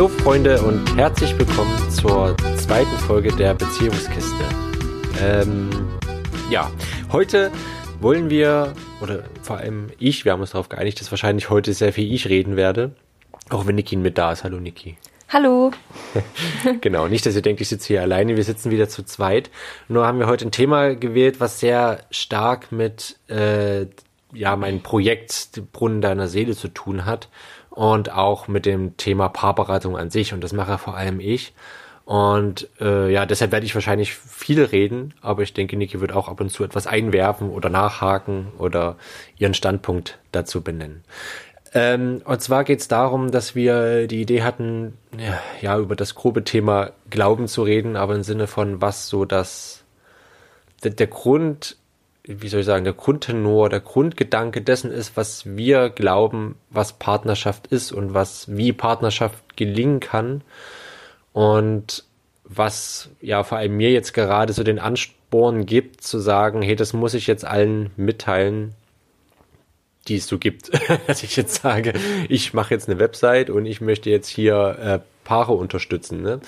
Hallo Freunde und herzlich willkommen zur zweiten Folge der Beziehungskiste. Ähm, ja, heute wollen wir, oder vor allem ich, wir haben uns darauf geeinigt, dass wahrscheinlich heute sehr viel ich reden werde, auch wenn Niki mit da ist. Hallo Niki. Hallo. genau, nicht, dass ihr denkt, ich sitze hier alleine, wir sitzen wieder zu zweit. Nur haben wir heute ein Thema gewählt, was sehr stark mit äh, ja, mein Projekt Brunnen deiner Seele zu tun hat und auch mit dem Thema Paarberatung an sich und das mache vor allem ich. Und äh, ja, deshalb werde ich wahrscheinlich viel reden, aber ich denke, Niki wird auch ab und zu etwas einwerfen oder nachhaken oder ihren Standpunkt dazu benennen. Ähm, und zwar geht es darum, dass wir die Idee hatten, ja, ja, über das grobe Thema Glauben zu reden, aber im Sinne von was so das der, der Grund wie soll ich sagen, der Grundtenor, der Grundgedanke dessen ist, was wir glauben, was Partnerschaft ist und was, wie Partnerschaft gelingen kann. Und was ja vor allem mir jetzt gerade so den Ansporn gibt, zu sagen, hey, das muss ich jetzt allen mitteilen, die es so gibt. Dass ich jetzt sage, ich mache jetzt eine Website und ich möchte jetzt hier äh, Paare unterstützen. Ne?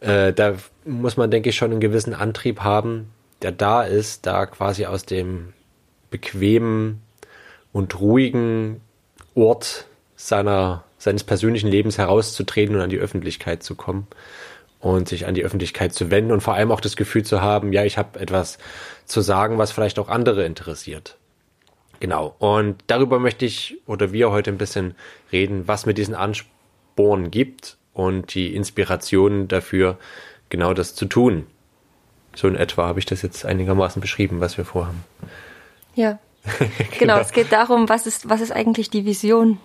Äh, da muss man, denke ich, schon einen gewissen Antrieb haben, der da ist, da quasi aus dem bequemen und ruhigen Ort seiner, seines persönlichen Lebens herauszutreten und an die Öffentlichkeit zu kommen und sich an die Öffentlichkeit zu wenden und vor allem auch das Gefühl zu haben, ja, ich habe etwas zu sagen, was vielleicht auch andere interessiert. Genau. Und darüber möchte ich oder wir heute ein bisschen reden, was mit diesen Anspornen gibt und die Inspirationen dafür, genau das zu tun. So in etwa habe ich das jetzt einigermaßen beschrieben, was wir vorhaben. Ja. genau. genau, es geht darum, was ist, was ist eigentlich die Vision?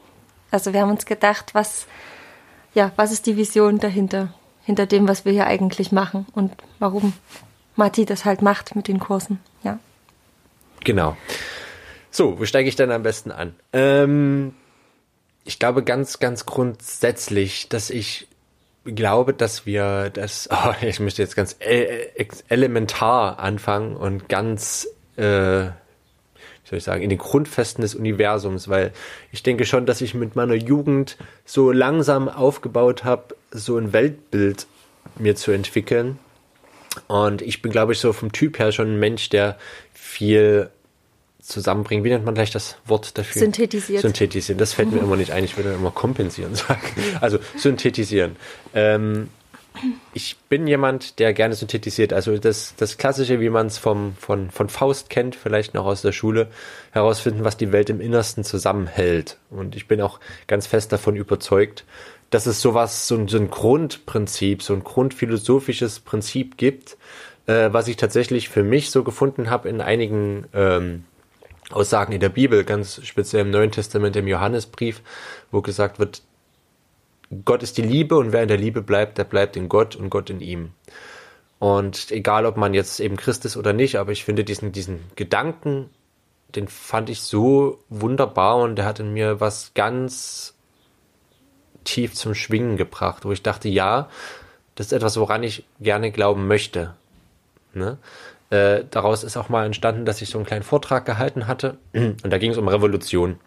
Also wir haben uns gedacht, was, ja, was ist die Vision dahinter, hinter dem, was wir hier eigentlich machen und warum Matti das halt macht mit den Kursen, ja. Genau. So, wo steige ich denn am besten an? Ähm, ich glaube ganz, ganz grundsätzlich, dass ich glaube, dass wir das, oh, ich möchte jetzt ganz elementar anfangen und ganz, äh, wie soll ich sagen, in den Grundfesten des Universums, weil ich denke schon, dass ich mit meiner Jugend so langsam aufgebaut habe, so ein Weltbild mir zu entwickeln. Und ich bin, glaube ich, so vom Typ her schon ein Mensch, der viel zusammenbringen. Wie nennt man gleich das Wort dafür? Synthetisiert. Synthetisieren. Das fällt mir immer nicht ein. Ich würde immer kompensieren sagen. Also synthetisieren. Ähm, ich bin jemand, der gerne synthetisiert. Also das, das Klassische, wie man es von, von Faust kennt, vielleicht noch aus der Schule, herausfinden, was die Welt im Innersten zusammenhält. Und ich bin auch ganz fest davon überzeugt, dass es sowas, so ein, so ein Grundprinzip, so ein grundphilosophisches Prinzip gibt, äh, was ich tatsächlich für mich so gefunden habe in einigen ähm, Aussagen in der Bibel, ganz speziell im Neuen Testament, im Johannesbrief, wo gesagt wird, Gott ist die Liebe und wer in der Liebe bleibt, der bleibt in Gott und Gott in ihm. Und egal, ob man jetzt eben Christ ist oder nicht, aber ich finde diesen, diesen Gedanken, den fand ich so wunderbar und der hat in mir was ganz tief zum Schwingen gebracht, wo ich dachte, ja, das ist etwas, woran ich gerne glauben möchte. Ne? Äh, daraus ist auch mal entstanden, dass ich so einen kleinen Vortrag gehalten hatte. Und da ging es um Revolution.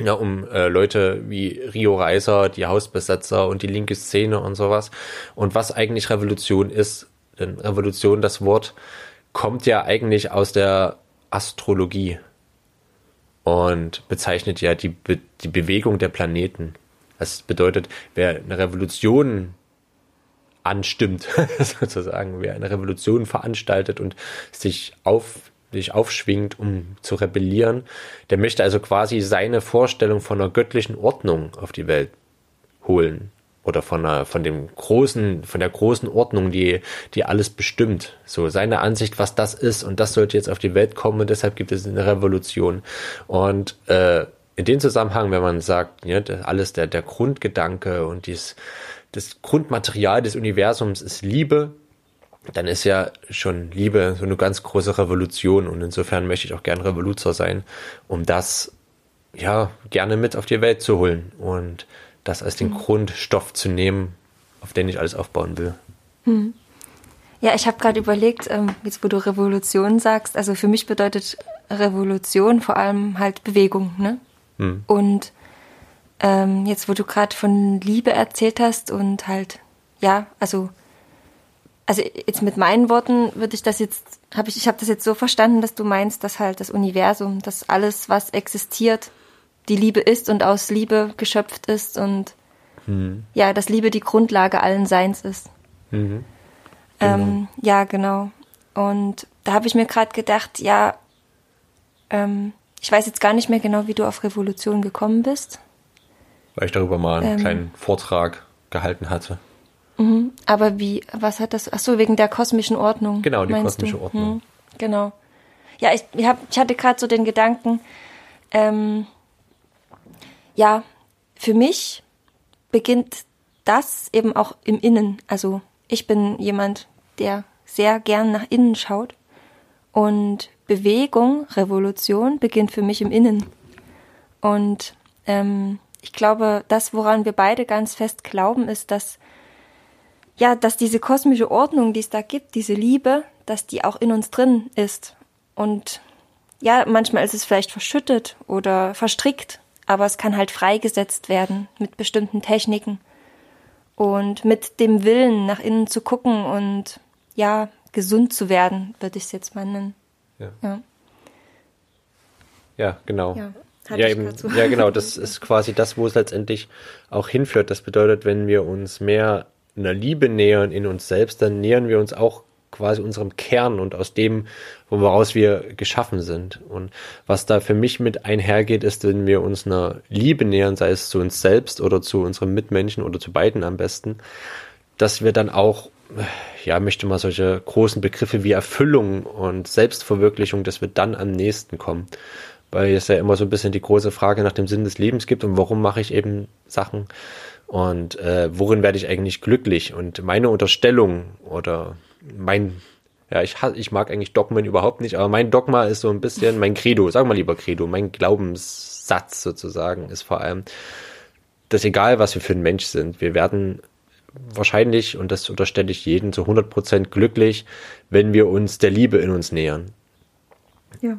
Ja, um äh, Leute wie Rio Reiser, die Hausbesetzer und die linke Szene und sowas. Und was eigentlich Revolution ist. Denn Revolution, das Wort, kommt ja eigentlich aus der Astrologie und bezeichnet ja die, Be die Bewegung der Planeten. Das bedeutet, wer eine Revolution anstimmt, sozusagen, wer eine Revolution veranstaltet und sich auf sich aufschwingt, um zu rebellieren, der möchte also quasi seine Vorstellung von einer göttlichen Ordnung auf die Welt holen oder von einer, von dem großen, von der großen Ordnung, die, die alles bestimmt. So seine Ansicht, was das ist und das sollte jetzt auf die Welt kommen und deshalb gibt es eine Revolution. Und äh, in dem Zusammenhang, wenn man sagt, ja, alles der, der Grundgedanke und dies, das Grundmaterial des Universums ist Liebe, dann ist ja schon Liebe so eine ganz große Revolution und insofern möchte ich auch gern Revoluzer sein, um das ja gerne mit auf die Welt zu holen und das als den mhm. Grundstoff zu nehmen, auf den ich alles aufbauen will. Mhm. Ja, ich habe gerade überlegt, ähm, jetzt wo du Revolution sagst, also für mich bedeutet Revolution vor allem halt Bewegung, ne? Mhm. Und ähm, jetzt wo du gerade von Liebe erzählt hast und halt, ja, also, also jetzt mit meinen Worten würde ich das jetzt, habe ich, ich habe das jetzt so verstanden, dass du meinst, dass halt das Universum, dass alles, was existiert, die Liebe ist und aus Liebe geschöpft ist und mhm. ja, dass Liebe die Grundlage allen Seins ist. Mhm. Genau. Ähm, ja, genau. Und da habe ich mir gerade gedacht, ja, ähm, ich weiß jetzt gar nicht mehr genau, wie du auf Revolution gekommen bist. Weil ich darüber mal einen ähm, kleinen Vortrag gehalten hatte. Mhm. Aber wie, was hat das? Ach so, wegen der kosmischen Ordnung. Genau, die kosmische du? Ordnung. Mhm, genau. Ja, ich, ich, hab, ich hatte gerade so den Gedanken, ähm, ja, für mich beginnt das eben auch im Innen. Also ich bin jemand, der sehr gern nach innen schaut. Und Bewegung, Revolution beginnt für mich im Innen. Und ähm, ich glaube, das, woran wir beide ganz fest glauben, ist, dass ja, dass diese kosmische Ordnung, die es da gibt, diese Liebe, dass die auch in uns drin ist. Und ja, manchmal ist es vielleicht verschüttet oder verstrickt, aber es kann halt freigesetzt werden mit bestimmten Techniken und mit dem Willen nach innen zu gucken und ja, gesund zu werden, würde ich es jetzt mal nennen. Ja. Ja, ja genau. Ja, ja, eben, ja, genau. Das ist quasi das, wo es letztendlich auch hinführt. Das bedeutet, wenn wir uns mehr einer Liebe nähern in uns selbst, dann nähern wir uns auch quasi unserem Kern und aus dem, woraus wir geschaffen sind. Und was da für mich mit einhergeht, ist, wenn wir uns einer Liebe nähern, sei es zu uns selbst oder zu unseren Mitmenschen oder zu beiden am besten, dass wir dann auch ja, möchte mal solche großen Begriffe wie Erfüllung und Selbstverwirklichung, dass wir dann am nächsten kommen. Weil es ja immer so ein bisschen die große Frage nach dem Sinn des Lebens gibt und warum mache ich eben Sachen und äh, worin werde ich eigentlich glücklich. Und meine Unterstellung oder mein, ja, ich, ich mag eigentlich Dogmen überhaupt nicht, aber mein Dogma ist so ein bisschen mein Credo, sag mal lieber Credo, mein Glaubenssatz sozusagen ist vor allem, dass egal was wir für ein Mensch sind, wir werden wahrscheinlich, und das unterstelle ich jeden, zu 100% glücklich, wenn wir uns der Liebe in uns nähern. Ja.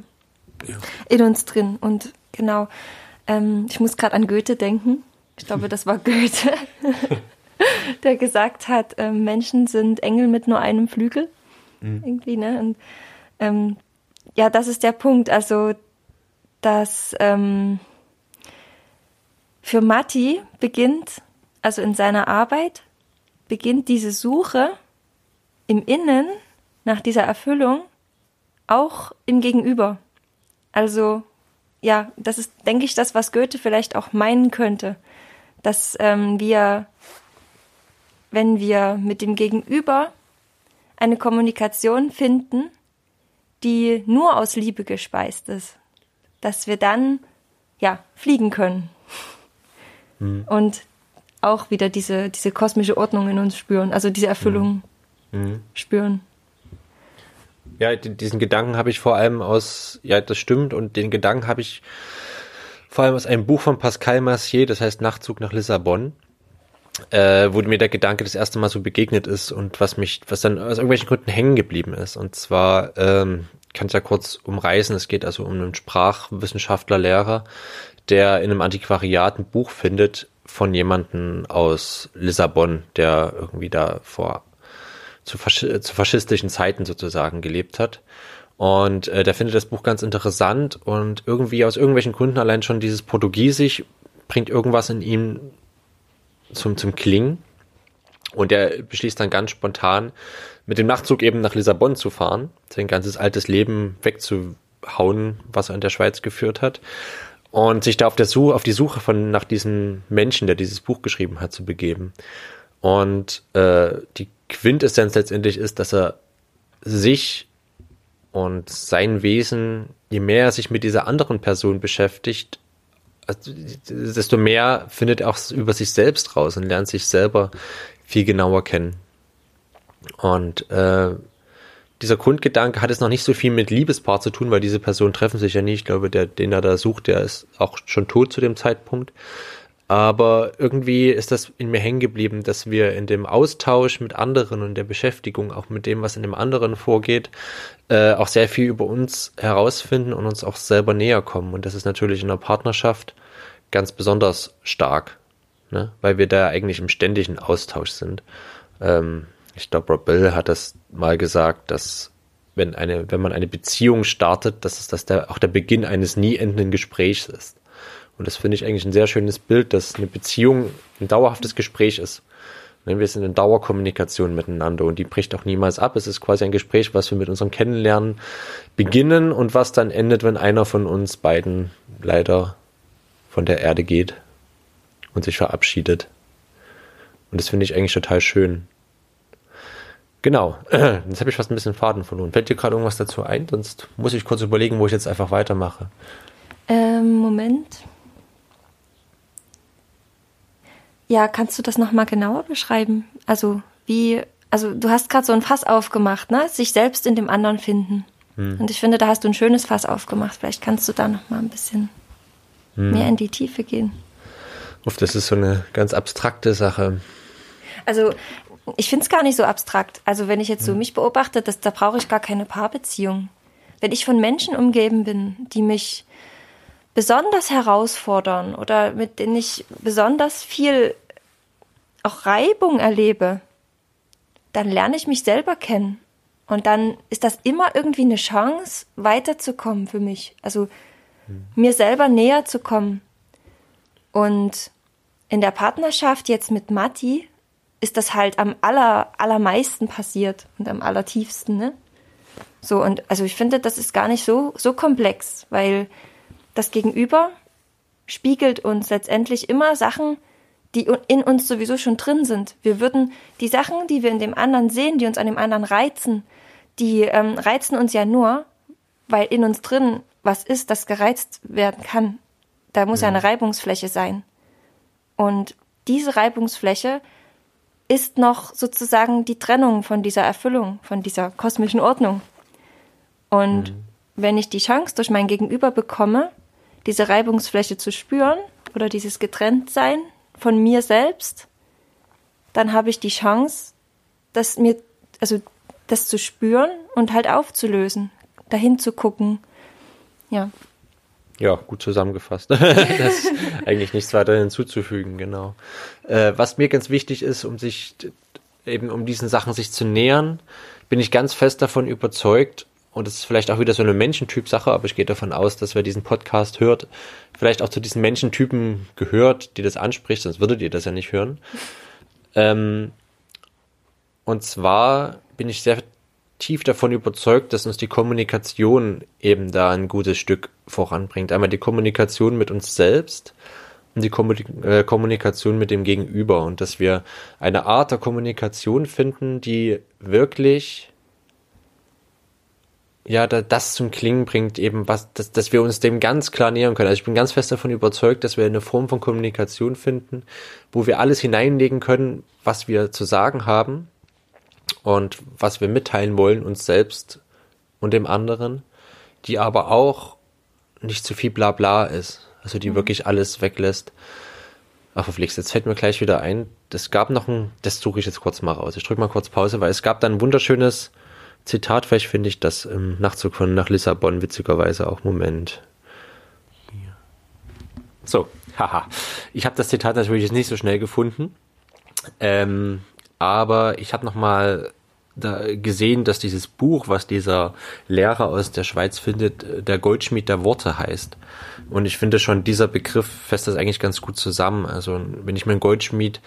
Ja. In uns drin. Und genau, ähm, ich muss gerade an Goethe denken. Ich glaube, das war Goethe, der gesagt hat, äh, Menschen sind Engel mit nur einem Flügel. Mhm. Irgendwie, ne? Und ähm, ja, das ist der Punkt. Also, dass ähm, für Matti beginnt, also in seiner Arbeit, beginnt diese Suche im Innen nach dieser Erfüllung auch im Gegenüber. Also ja, das ist, denke ich, das, was Goethe vielleicht auch meinen könnte, dass ähm, wir, wenn wir mit dem Gegenüber eine Kommunikation finden, die nur aus Liebe gespeist ist, dass wir dann ja fliegen können. Mhm. Und auch wieder diese, diese kosmische Ordnung in uns spüren, also diese Erfüllung mhm. spüren. Ja, diesen Gedanken habe ich vor allem aus, ja, das stimmt, und den Gedanken habe ich vor allem aus einem Buch von Pascal Massier, das heißt Nachtzug nach Lissabon, äh, wo mir der Gedanke das erste Mal so begegnet ist und was mich, was dann aus irgendwelchen Gründen hängen geblieben ist. Und zwar, ähm, kann ich ja kurz umreißen, es geht also um einen Sprachwissenschaftler, Lehrer, der in einem Antiquariat ein Buch findet, von jemanden aus Lissabon, der irgendwie da vor zu, Fasch zu faschistischen Zeiten sozusagen gelebt hat. Und äh, der findet das Buch ganz interessant und irgendwie aus irgendwelchen Gründen allein schon dieses Portugiesisch bringt irgendwas in ihm zum, zum Klingen. Und er beschließt dann ganz spontan, mit dem Nachtzug eben nach Lissabon zu fahren, sein ganzes altes Leben wegzuhauen, was er in der Schweiz geführt hat und sich da auf der Suche, auf die Suche von nach diesem Menschen, der dieses Buch geschrieben hat, zu begeben. Und äh, die Quintessenz letztendlich ist, dass er sich und sein Wesen, je mehr er sich mit dieser anderen Person beschäftigt, also, desto mehr findet er auch über sich selbst raus und lernt sich selber viel genauer kennen. Und äh, dieser Grundgedanke hat es noch nicht so viel mit Liebespaar zu tun, weil diese Personen treffen sich ja nie. Ich glaube, der, den er da sucht, der ist auch schon tot zu dem Zeitpunkt. Aber irgendwie ist das in mir hängen geblieben, dass wir in dem Austausch mit anderen und der Beschäftigung auch mit dem, was in dem anderen vorgeht, äh, auch sehr viel über uns herausfinden und uns auch selber näher kommen. Und das ist natürlich in einer Partnerschaft ganz besonders stark, ne? weil wir da eigentlich im ständigen Austausch sind. Ähm, ich glaube, Rob Bill hat das mal gesagt, dass wenn eine, wenn man eine Beziehung startet, dass es das der, auch der Beginn eines nie endenden Gesprächs ist. Und das finde ich eigentlich ein sehr schönes Bild, dass eine Beziehung ein dauerhaftes Gespräch ist. Wir sind in Dauerkommunikation miteinander und die bricht auch niemals ab. Es ist quasi ein Gespräch, was wir mit unserem Kennenlernen beginnen und was dann endet, wenn einer von uns beiden leider von der Erde geht und sich verabschiedet. Und das finde ich eigentlich total schön. Genau, jetzt habe ich fast ein bisschen Faden verloren. Fällt dir gerade irgendwas dazu ein? Sonst muss ich kurz überlegen, wo ich jetzt einfach weitermache. Ähm, Moment. Ja, kannst du das nochmal genauer beschreiben? Also, wie, also du hast gerade so ein Fass aufgemacht, ne? Sich selbst in dem anderen finden. Hm. Und ich finde, da hast du ein schönes Fass aufgemacht. Vielleicht kannst du da nochmal ein bisschen hm. mehr in die Tiefe gehen. Uff, das ist so eine ganz abstrakte Sache. Also, ich finde es gar nicht so abstrakt. Also, wenn ich jetzt so hm. mich beobachte, das, da brauche ich gar keine Paarbeziehung. Wenn ich von Menschen umgeben bin, die mich besonders herausfordern oder mit denen ich besonders viel auch Reibung erlebe, dann lerne ich mich selber kennen. Und dann ist das immer irgendwie eine Chance, weiterzukommen für mich. Also mhm. mir selber näher zu kommen. Und in der Partnerschaft jetzt mit Matti ist das halt am aller, allermeisten passiert und am allertiefsten, ne? So, und also ich finde, das ist gar nicht so, so komplex, weil das Gegenüber spiegelt uns letztendlich immer Sachen, die in uns sowieso schon drin sind. Wir würden die Sachen, die wir in dem anderen sehen, die uns an dem anderen reizen, die ähm, reizen uns ja nur, weil in uns drin was ist, das gereizt werden kann. Da muss ja eine Reibungsfläche sein. Und diese Reibungsfläche ist noch sozusagen die Trennung von dieser Erfüllung, von dieser kosmischen Ordnung. Und mhm. wenn ich die Chance durch mein Gegenüber bekomme, diese Reibungsfläche zu spüren oder dieses Getrenntsein von mir selbst, dann habe ich die Chance, das mir, also das zu spüren und halt aufzulösen, dahin zu gucken. Ja. Ja, gut zusammengefasst. das ist eigentlich nichts weiter hinzuzufügen, genau. Äh, was mir ganz wichtig ist, um sich eben um diesen Sachen sich zu nähern, bin ich ganz fest davon überzeugt, und das ist vielleicht auch wieder so eine Menschentyp-Sache, aber ich gehe davon aus, dass wer diesen Podcast hört, vielleicht auch zu diesen Menschentypen gehört, die das anspricht, sonst würdet ihr das ja nicht hören. Ähm, und zwar bin ich sehr tief davon überzeugt, dass uns die Kommunikation eben da ein gutes Stück voranbringt. Einmal die Kommunikation mit uns selbst und die äh, Kommunikation mit dem Gegenüber und dass wir eine Art der Kommunikation finden, die wirklich ja, da, das zum Klingen bringt, eben was, dass, dass wir uns dem ganz klar nähern können. Also ich bin ganz fest davon überzeugt, dass wir eine Form von Kommunikation finden, wo wir alles hineinlegen können, was wir zu sagen haben und was wir mitteilen wollen, uns selbst und dem anderen, die aber auch nicht zu viel Blabla ist, also die mhm. wirklich alles weglässt. Ach, verflixt, jetzt fällt mir gleich wieder ein, es gab noch ein, das suche ich jetzt kurz mal raus. Ich drücke mal kurz Pause, weil es gab dann ein wunderschönes Zitat, vielleicht finde ich das im Nachtzug von nach Lissabon witzigerweise auch. Moment. So, haha. Ich habe das Zitat natürlich jetzt nicht so schnell gefunden. Ähm, aber ich habe nochmal da gesehen, dass dieses Buch, was dieser Lehrer aus der Schweiz findet, der Goldschmied der Worte heißt. Und ich finde schon, dieser Begriff fasst das eigentlich ganz gut zusammen. Also wenn ich mir einen Goldschmied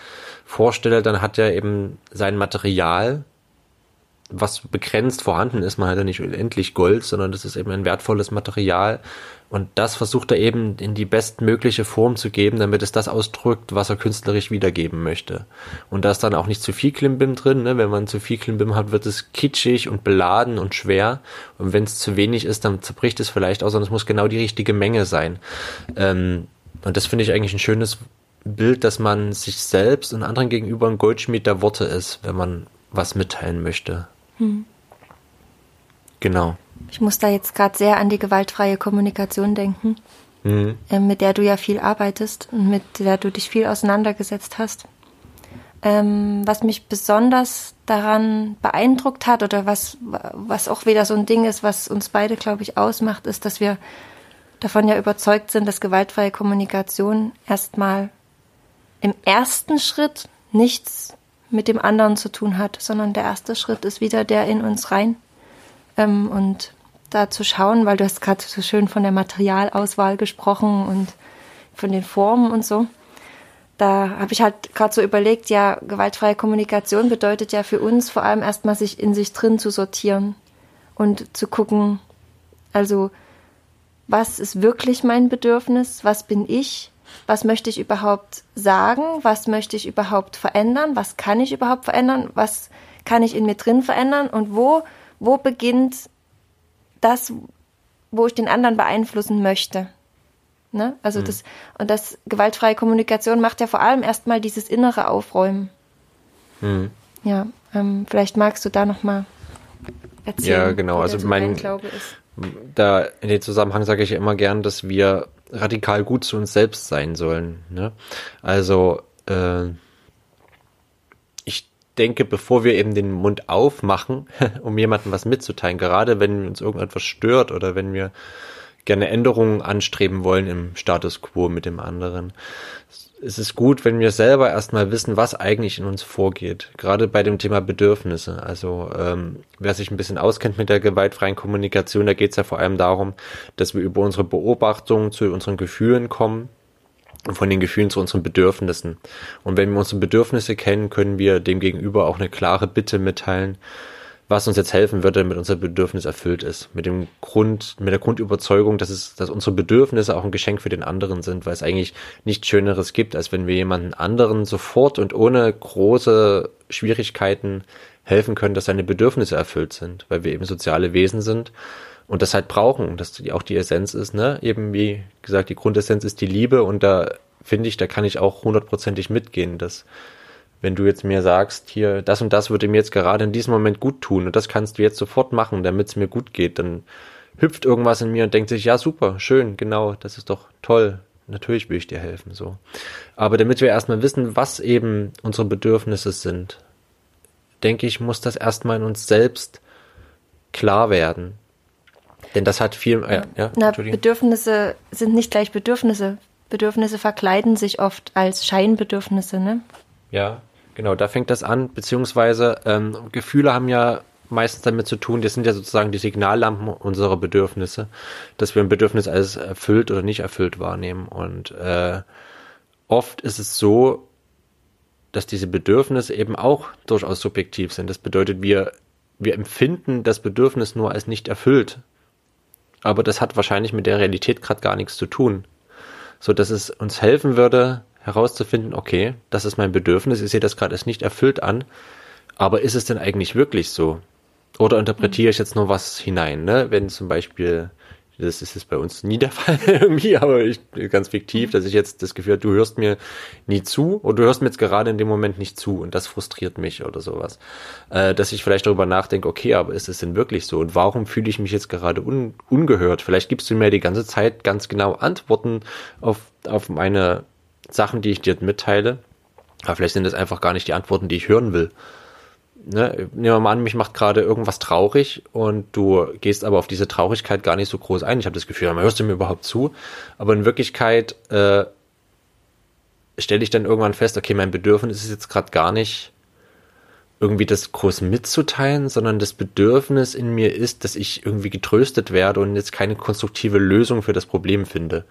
vorstelle, dann hat er eben sein Material, was begrenzt vorhanden ist. Man hat ja nicht unendlich Gold, sondern das ist eben ein wertvolles Material. Und das versucht er eben in die bestmögliche Form zu geben, damit es das ausdrückt, was er künstlerisch wiedergeben möchte. Und da ist dann auch nicht zu viel Klimbim drin. Ne? Wenn man zu viel Klimbim hat, wird es kitschig und beladen und schwer. Und wenn es zu wenig ist, dann zerbricht es vielleicht auch, sondern es muss genau die richtige Menge sein. Ähm, und das finde ich eigentlich ein schönes Bild, dass man sich selbst und anderen gegenüber ein Goldschmied der Worte ist, wenn man was mitteilen möchte. Hm. Genau. Ich muss da jetzt gerade sehr an die gewaltfreie Kommunikation denken, mhm. äh, mit der du ja viel arbeitest und mit der du dich viel auseinandergesetzt hast. Ähm, was mich besonders daran beeindruckt hat oder was, was auch wieder so ein Ding ist, was uns beide, glaube ich, ausmacht, ist, dass wir davon ja überzeugt sind, dass gewaltfreie Kommunikation erstmal im ersten Schritt nichts mit dem anderen zu tun hat, sondern der erste Schritt ist wieder der in uns rein. Ähm, und da zu schauen, weil du hast gerade so schön von der Materialauswahl gesprochen und von den Formen und so. Da habe ich halt gerade so überlegt, ja, gewaltfreie Kommunikation bedeutet ja für uns vor allem erstmal sich in sich drin zu sortieren und zu gucken, also was ist wirklich mein Bedürfnis, was bin ich, was möchte ich überhaupt sagen, was möchte ich überhaupt verändern, was kann ich überhaupt verändern, was kann ich in mir drin verändern und wo, wo beginnt das, wo ich den anderen beeinflussen möchte. Ne? Also mhm. das, und das gewaltfreie Kommunikation macht ja vor allem erstmal dieses innere Aufräumen. Mhm. Ja, ähm, vielleicht magst du da nochmal erzählen. Ja, genau. Also mein Glaube ist. Da in dem Zusammenhang sage ich ja immer gern, dass wir radikal gut zu uns selbst sein sollen. Ne? Also äh, ich denke, bevor wir eben den Mund aufmachen, um jemandem was mitzuteilen, gerade wenn uns irgendetwas stört oder wenn wir gerne Änderungen anstreben wollen im Status quo mit dem anderen. Es ist gut, wenn wir selber erstmal wissen, was eigentlich in uns vorgeht. Gerade bei dem Thema Bedürfnisse. Also ähm, wer sich ein bisschen auskennt mit der gewaltfreien Kommunikation, da geht es ja vor allem darum, dass wir über unsere Beobachtung zu unseren Gefühlen kommen und von den Gefühlen zu unseren Bedürfnissen. Und wenn wir unsere Bedürfnisse kennen, können wir dem Gegenüber auch eine klare Bitte mitteilen, was uns jetzt helfen würde, damit unser Bedürfnis erfüllt ist. Mit dem Grund, mit der Grundüberzeugung, dass es, dass unsere Bedürfnisse auch ein Geschenk für den anderen sind, weil es eigentlich nichts Schöneres gibt, als wenn wir jemanden anderen sofort und ohne große Schwierigkeiten helfen können, dass seine Bedürfnisse erfüllt sind, weil wir eben soziale Wesen sind und das halt brauchen, dass die auch die Essenz ist, ne? Eben wie gesagt, die Grundessenz ist die Liebe und da finde ich, da kann ich auch hundertprozentig mitgehen, dass wenn du jetzt mir sagst, hier, das und das würde mir jetzt gerade in diesem Moment gut tun und das kannst du jetzt sofort machen, damit es mir gut geht, dann hüpft irgendwas in mir und denkt sich, ja, super, schön, genau, das ist doch toll. Natürlich will ich dir helfen, so. Aber damit wir erstmal wissen, was eben unsere Bedürfnisse sind, denke ich, muss das erstmal in uns selbst klar werden. Denn das hat viel, äh, ja, Na, Bedürfnisse sind nicht gleich Bedürfnisse. Bedürfnisse verkleiden sich oft als Scheinbedürfnisse, ne? Ja, Genau, da fängt das an, beziehungsweise ähm, Gefühle haben ja meistens damit zu tun, das sind ja sozusagen die Signallampen unserer Bedürfnisse, dass wir ein Bedürfnis als erfüllt oder nicht erfüllt wahrnehmen. Und äh, oft ist es so, dass diese Bedürfnisse eben auch durchaus subjektiv sind. Das bedeutet, wir, wir empfinden das Bedürfnis nur als nicht erfüllt. Aber das hat wahrscheinlich mit der Realität gerade gar nichts zu tun. So dass es uns helfen würde, herauszufinden, okay, das ist mein Bedürfnis, ich sehe das gerade als nicht erfüllt an, aber ist es denn eigentlich wirklich so? Oder interpretiere ich jetzt nur was hinein, ne? Wenn zum Beispiel, das ist jetzt bei uns nie der Fall irgendwie, aber ich, ganz fiktiv, dass ich jetzt das Gefühl habe, du hörst mir nie zu oder du hörst mir jetzt gerade in dem Moment nicht zu und das frustriert mich oder sowas. Äh, dass ich vielleicht darüber nachdenke, okay, aber ist es denn wirklich so und warum fühle ich mich jetzt gerade un, ungehört? Vielleicht gibst du mir die ganze Zeit ganz genau Antworten auf, auf meine Sachen, die ich dir mitteile. Aber vielleicht sind das einfach gar nicht die Antworten, die ich hören will. Ne? Nehmen wir mal an, mich macht gerade irgendwas traurig und du gehst aber auf diese Traurigkeit gar nicht so groß ein. Ich habe das Gefühl, hörst du mir überhaupt zu? Aber in Wirklichkeit äh, stelle ich dann irgendwann fest, okay, mein Bedürfnis ist jetzt gerade gar nicht irgendwie das groß mitzuteilen, sondern das Bedürfnis in mir ist, dass ich irgendwie getröstet werde und jetzt keine konstruktive Lösung für das Problem finde.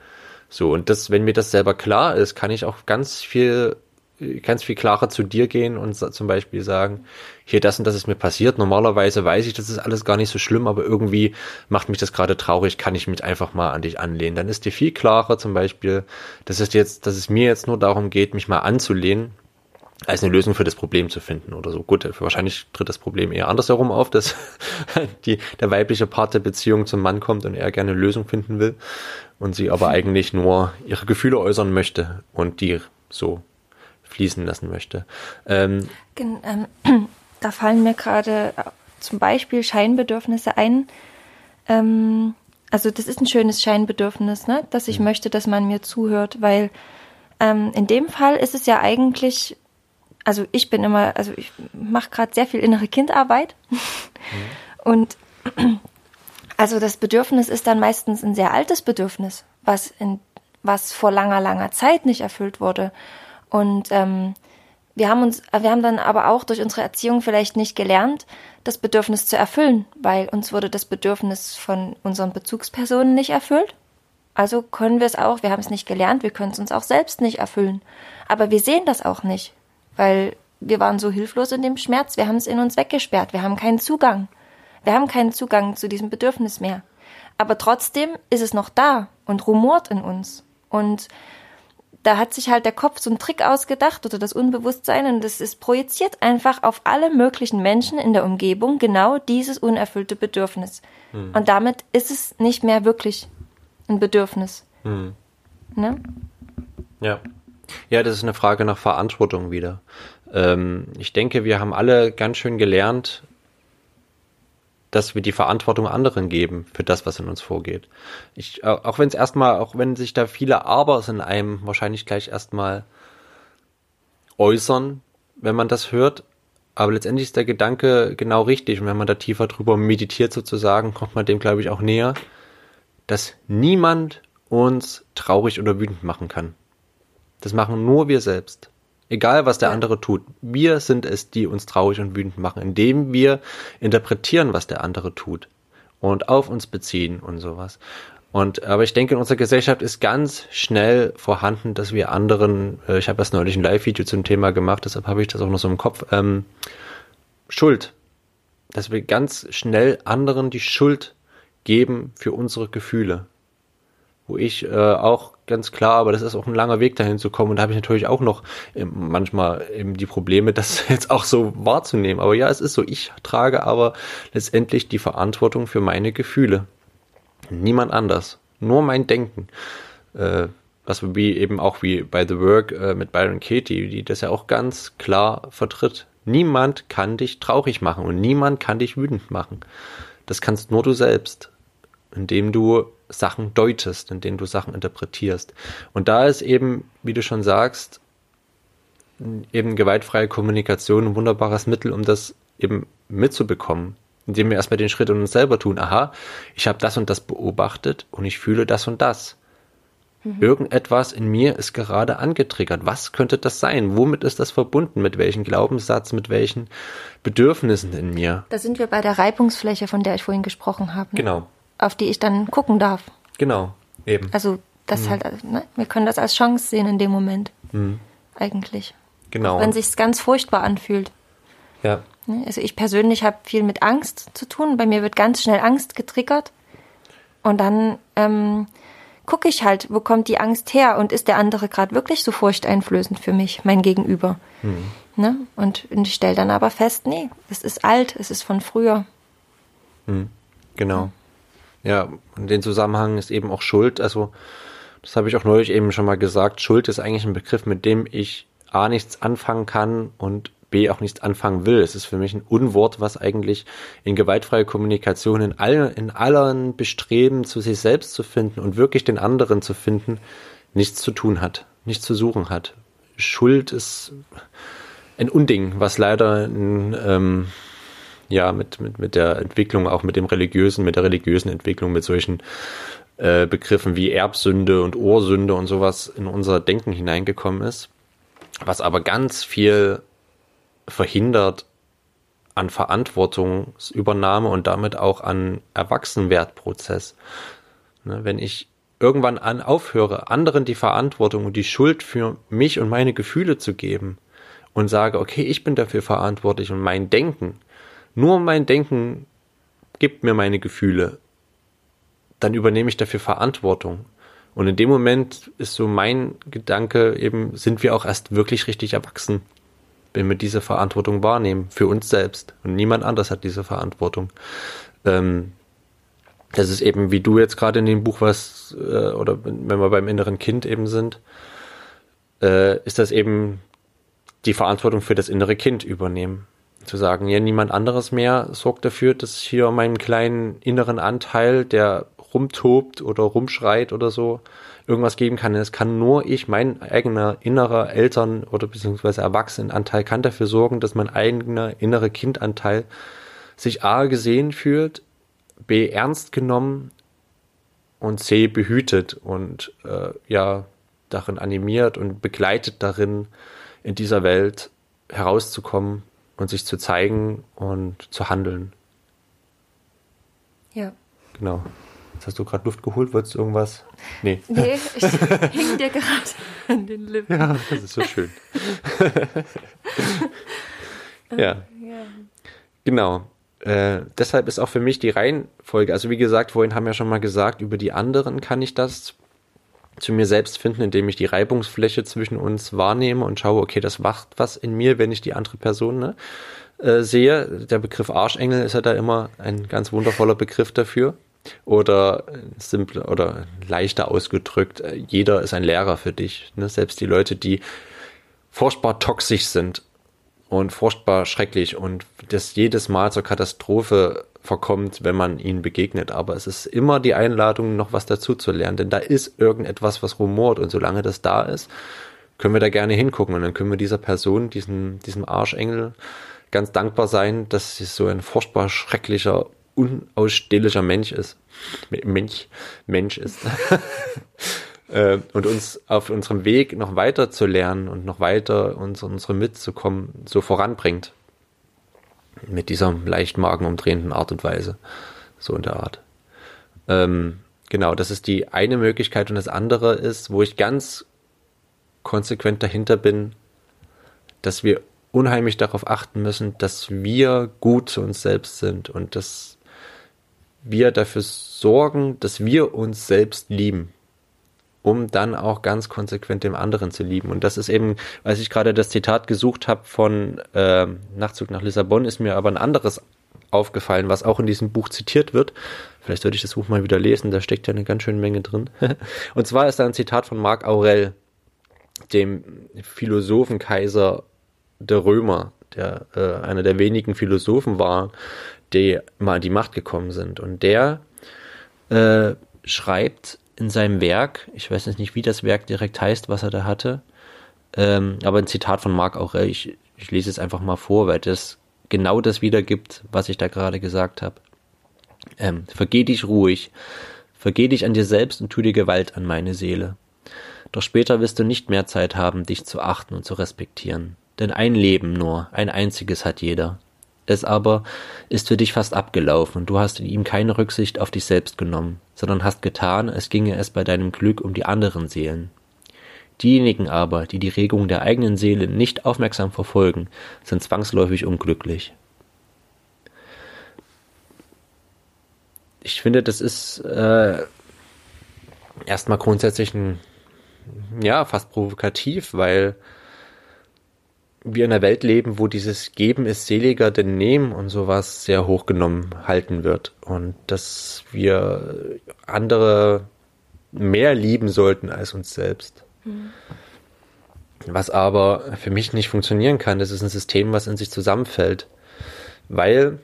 So, und das, wenn mir das selber klar ist, kann ich auch ganz viel, ganz viel klarer zu dir gehen und zum Beispiel sagen, hier das und das ist mir passiert. Normalerweise weiß ich, das ist alles gar nicht so schlimm, aber irgendwie macht mich das gerade traurig, kann ich mich einfach mal an dich anlehnen. Dann ist dir viel klarer zum Beispiel, dass es jetzt, dass es mir jetzt nur darum geht, mich mal anzulehnen als eine Lösung für das Problem zu finden oder so. Gut, wahrscheinlich tritt das Problem eher andersherum auf, dass die, der weibliche Part der Beziehung zum Mann kommt und er gerne eine Lösung finden will und sie aber eigentlich nur ihre Gefühle äußern möchte und die so fließen lassen möchte. Ähm, ähm, da fallen mir gerade zum Beispiel Scheinbedürfnisse ein. Ähm, also das ist ein schönes Scheinbedürfnis, ne? dass ich mhm. möchte, dass man mir zuhört, weil ähm, in dem Fall ist es ja eigentlich also ich bin immer, also ich mache gerade sehr viel innere Kindarbeit mhm. und Also das Bedürfnis ist dann meistens ein sehr altes Bedürfnis, was, in, was vor langer, langer Zeit nicht erfüllt wurde. Und ähm, wir haben uns, wir haben dann aber auch durch unsere Erziehung vielleicht nicht gelernt, das Bedürfnis zu erfüllen, weil uns wurde das Bedürfnis von unseren Bezugspersonen nicht erfüllt. Also können wir es auch, wir haben es nicht gelernt, wir können es uns auch selbst nicht erfüllen. Aber wir sehen das auch nicht, weil wir waren so hilflos in dem Schmerz, wir haben es in uns weggesperrt, wir haben keinen Zugang. Wir haben keinen Zugang zu diesem Bedürfnis mehr. Aber trotzdem ist es noch da und rumort in uns. Und da hat sich halt der Kopf so einen Trick ausgedacht oder das Unbewusstsein und das ist projiziert einfach auf alle möglichen Menschen in der Umgebung genau dieses unerfüllte Bedürfnis. Hm. Und damit ist es nicht mehr wirklich ein Bedürfnis. Hm. Ne? Ja. Ja, das ist eine Frage nach Verantwortung wieder. Ähm, ich denke, wir haben alle ganz schön gelernt, dass wir die Verantwortung anderen geben für das, was in uns vorgeht. Ich, auch wenn es erstmal, auch wenn sich da viele Abers in einem wahrscheinlich gleich erstmal äußern, wenn man das hört, aber letztendlich ist der Gedanke genau richtig und wenn man da tiefer drüber meditiert sozusagen, kommt man dem glaube ich auch näher, dass niemand uns traurig oder wütend machen kann. Das machen nur wir selbst. Egal, was der ja. andere tut. Wir sind es, die uns traurig und wütend machen, indem wir interpretieren, was der andere tut und auf uns beziehen und sowas. Und aber ich denke, in unserer Gesellschaft ist ganz schnell vorhanden, dass wir anderen, äh, ich habe erst neulich ein Live-Video zum Thema gemacht, deshalb habe ich das auch noch so im Kopf, ähm, Schuld. Dass wir ganz schnell anderen die Schuld geben für unsere Gefühle wo ich äh, auch ganz klar, aber das ist auch ein langer Weg dahin zu kommen und da habe ich natürlich auch noch ähm, manchmal eben die Probleme, das jetzt auch so wahrzunehmen. Aber ja, es ist so, ich trage aber letztendlich die Verantwortung für meine Gefühle. Niemand anders. Nur mein Denken. Äh, was wie eben auch wie bei The Work äh, mit Byron Katie, die das ja auch ganz klar vertritt. Niemand kann dich traurig machen und niemand kann dich wütend machen. Das kannst nur du selbst, indem du Sachen deutest, in denen du Sachen interpretierst. Und da ist eben, wie du schon sagst, eben gewaltfreie Kommunikation ein wunderbares Mittel, um das eben mitzubekommen, indem wir erstmal den Schritt in uns selber tun. Aha, ich habe das und das beobachtet und ich fühle das und das. Mhm. Irgendetwas in mir ist gerade angetriggert. Was könnte das sein? Womit ist das verbunden? Mit welchem Glaubenssatz? Mit welchen Bedürfnissen in mir? Da sind wir bei der Reibungsfläche, von der ich vorhin gesprochen habe. Ne? Genau auf die ich dann gucken darf. Genau, eben. Also das mhm. halt, ne? wir können das als Chance sehen in dem Moment. Mhm. Eigentlich. Genau. Auch wenn sich ganz furchtbar anfühlt. Ja. Ne? Also ich persönlich habe viel mit Angst zu tun. Bei mir wird ganz schnell Angst getriggert. Und dann ähm, gucke ich halt, wo kommt die Angst her und ist der andere gerade wirklich so furchteinflößend für mich, mein Gegenüber. Mhm. Ne? Und, und ich stelle dann aber fest, nee, es ist alt, es ist von früher. Mhm. Genau. Ja, in dem Zusammenhang ist eben auch Schuld. Also, das habe ich auch neulich eben schon mal gesagt. Schuld ist eigentlich ein Begriff, mit dem ich A nichts anfangen kann und B auch nichts anfangen will. Es ist für mich ein Unwort, was eigentlich in gewaltfreie Kommunikation in allen, in allen Bestreben zu sich selbst zu finden und wirklich den anderen zu finden, nichts zu tun hat, nichts zu suchen hat. Schuld ist ein Unding, was leider in, ähm, ja mit, mit, mit der Entwicklung, auch mit dem religiösen, mit der religiösen Entwicklung, mit solchen äh, Begriffen wie Erbsünde und Ursünde und sowas in unser Denken hineingekommen ist, was aber ganz viel verhindert an Verantwortungsübernahme und damit auch an Erwachsenwertprozess. Ne, wenn ich irgendwann an aufhöre, anderen die Verantwortung und die Schuld für mich und meine Gefühle zu geben und sage, okay, ich bin dafür verantwortlich und mein Denken nur mein Denken gibt mir meine Gefühle, dann übernehme ich dafür Verantwortung. Und in dem Moment ist so mein Gedanke eben, sind wir auch erst wirklich richtig erwachsen, wenn wir diese Verantwortung wahrnehmen, für uns selbst. Und niemand anders hat diese Verantwortung. Ähm, das ist eben, wie du jetzt gerade in dem Buch was, äh, oder wenn wir beim inneren Kind eben sind, äh, ist das eben die Verantwortung für das innere Kind übernehmen zu sagen, ja, niemand anderes mehr sorgt dafür, dass hier meinen kleinen inneren Anteil, der rumtobt oder rumschreit oder so, irgendwas geben kann. Es kann nur ich, mein eigener innerer Eltern- oder beziehungsweise Erwachsenenanteil kann dafür sorgen, dass mein eigener innerer Kindanteil sich A gesehen fühlt, B ernst genommen und C behütet und äh, ja darin animiert und begleitet darin, in dieser Welt herauszukommen und sich zu zeigen und zu handeln. Ja. Genau. Jetzt hast du gerade Luft geholt, wolltest du irgendwas? Nee. Nee, ich hing dir gerade an den Lippen. Ja, das ist so schön. ja. ja. Genau. Äh, deshalb ist auch für mich die Reihenfolge, also wie gesagt, vorhin haben wir schon mal gesagt, über die anderen kann ich das zu mir selbst finden, indem ich die Reibungsfläche zwischen uns wahrnehme und schaue, okay, das macht was in mir, wenn ich die andere Person ne, äh, sehe. Der Begriff Arschengel ist ja da immer ein ganz wundervoller Begriff dafür. Oder simple oder leichter ausgedrückt, äh, jeder ist ein Lehrer für dich. Ne? Selbst die Leute, die furchtbar toxisch sind und furchtbar schrecklich und das jedes Mal zur Katastrophe verkommt, wenn man ihnen begegnet. Aber es ist immer die Einladung, noch was dazu zu lernen, denn da ist irgendetwas, was rumort und solange das da ist, können wir da gerne hingucken und dann können wir dieser Person, diesem, diesem Arschengel ganz dankbar sein, dass sie so ein furchtbar schrecklicher, unausstehlicher Mensch ist. Mensch, Mensch ist. Äh, und uns auf unserem Weg noch weiter zu lernen und noch weiter uns, unsere mitzukommen, so voranbringt. Mit dieser leicht magenumdrehenden Art und Weise. So in der Art. Ähm, genau, das ist die eine Möglichkeit und das andere ist, wo ich ganz konsequent dahinter bin, dass wir unheimlich darauf achten müssen, dass wir gut zu uns selbst sind und dass wir dafür sorgen, dass wir uns selbst lieben um dann auch ganz konsequent dem anderen zu lieben. Und das ist eben, als ich gerade das Zitat gesucht habe von äh, Nachtzug nach Lissabon, ist mir aber ein anderes aufgefallen, was auch in diesem Buch zitiert wird. Vielleicht sollte ich das Buch mal wieder lesen, da steckt ja eine ganz schöne Menge drin. Und zwar ist da ein Zitat von Marc Aurel, dem Philosophenkaiser der Römer, der äh, einer der wenigen Philosophen war, die mal an die Macht gekommen sind. Und der äh, schreibt in seinem Werk, ich weiß jetzt nicht, wie das Werk direkt heißt, was er da hatte, ähm, aber ein Zitat von Marc Aurel, ich, ich lese es einfach mal vor, weil das genau das wiedergibt, was ich da gerade gesagt habe. Ähm, vergeh dich ruhig, vergeh dich an dir selbst und tu dir Gewalt an meine Seele. Doch später wirst du nicht mehr Zeit haben, dich zu achten und zu respektieren. Denn ein Leben nur, ein einziges hat jeder. Es aber ist für dich fast abgelaufen und du hast in ihm keine Rücksicht auf dich selbst genommen, sondern hast getan, als ginge es bei deinem Glück um die anderen Seelen. Diejenigen aber, die die Regung der eigenen Seele nicht aufmerksam verfolgen, sind zwangsläufig unglücklich. Ich finde, das ist äh, erstmal grundsätzlich ein, ja, fast provokativ, weil wir in einer Welt leben, wo dieses Geben ist seliger denn Nehmen und sowas sehr hochgenommen halten wird. Und dass wir andere mehr lieben sollten als uns selbst. Mhm. Was aber für mich nicht funktionieren kann, das ist ein System, was in sich zusammenfällt. Weil,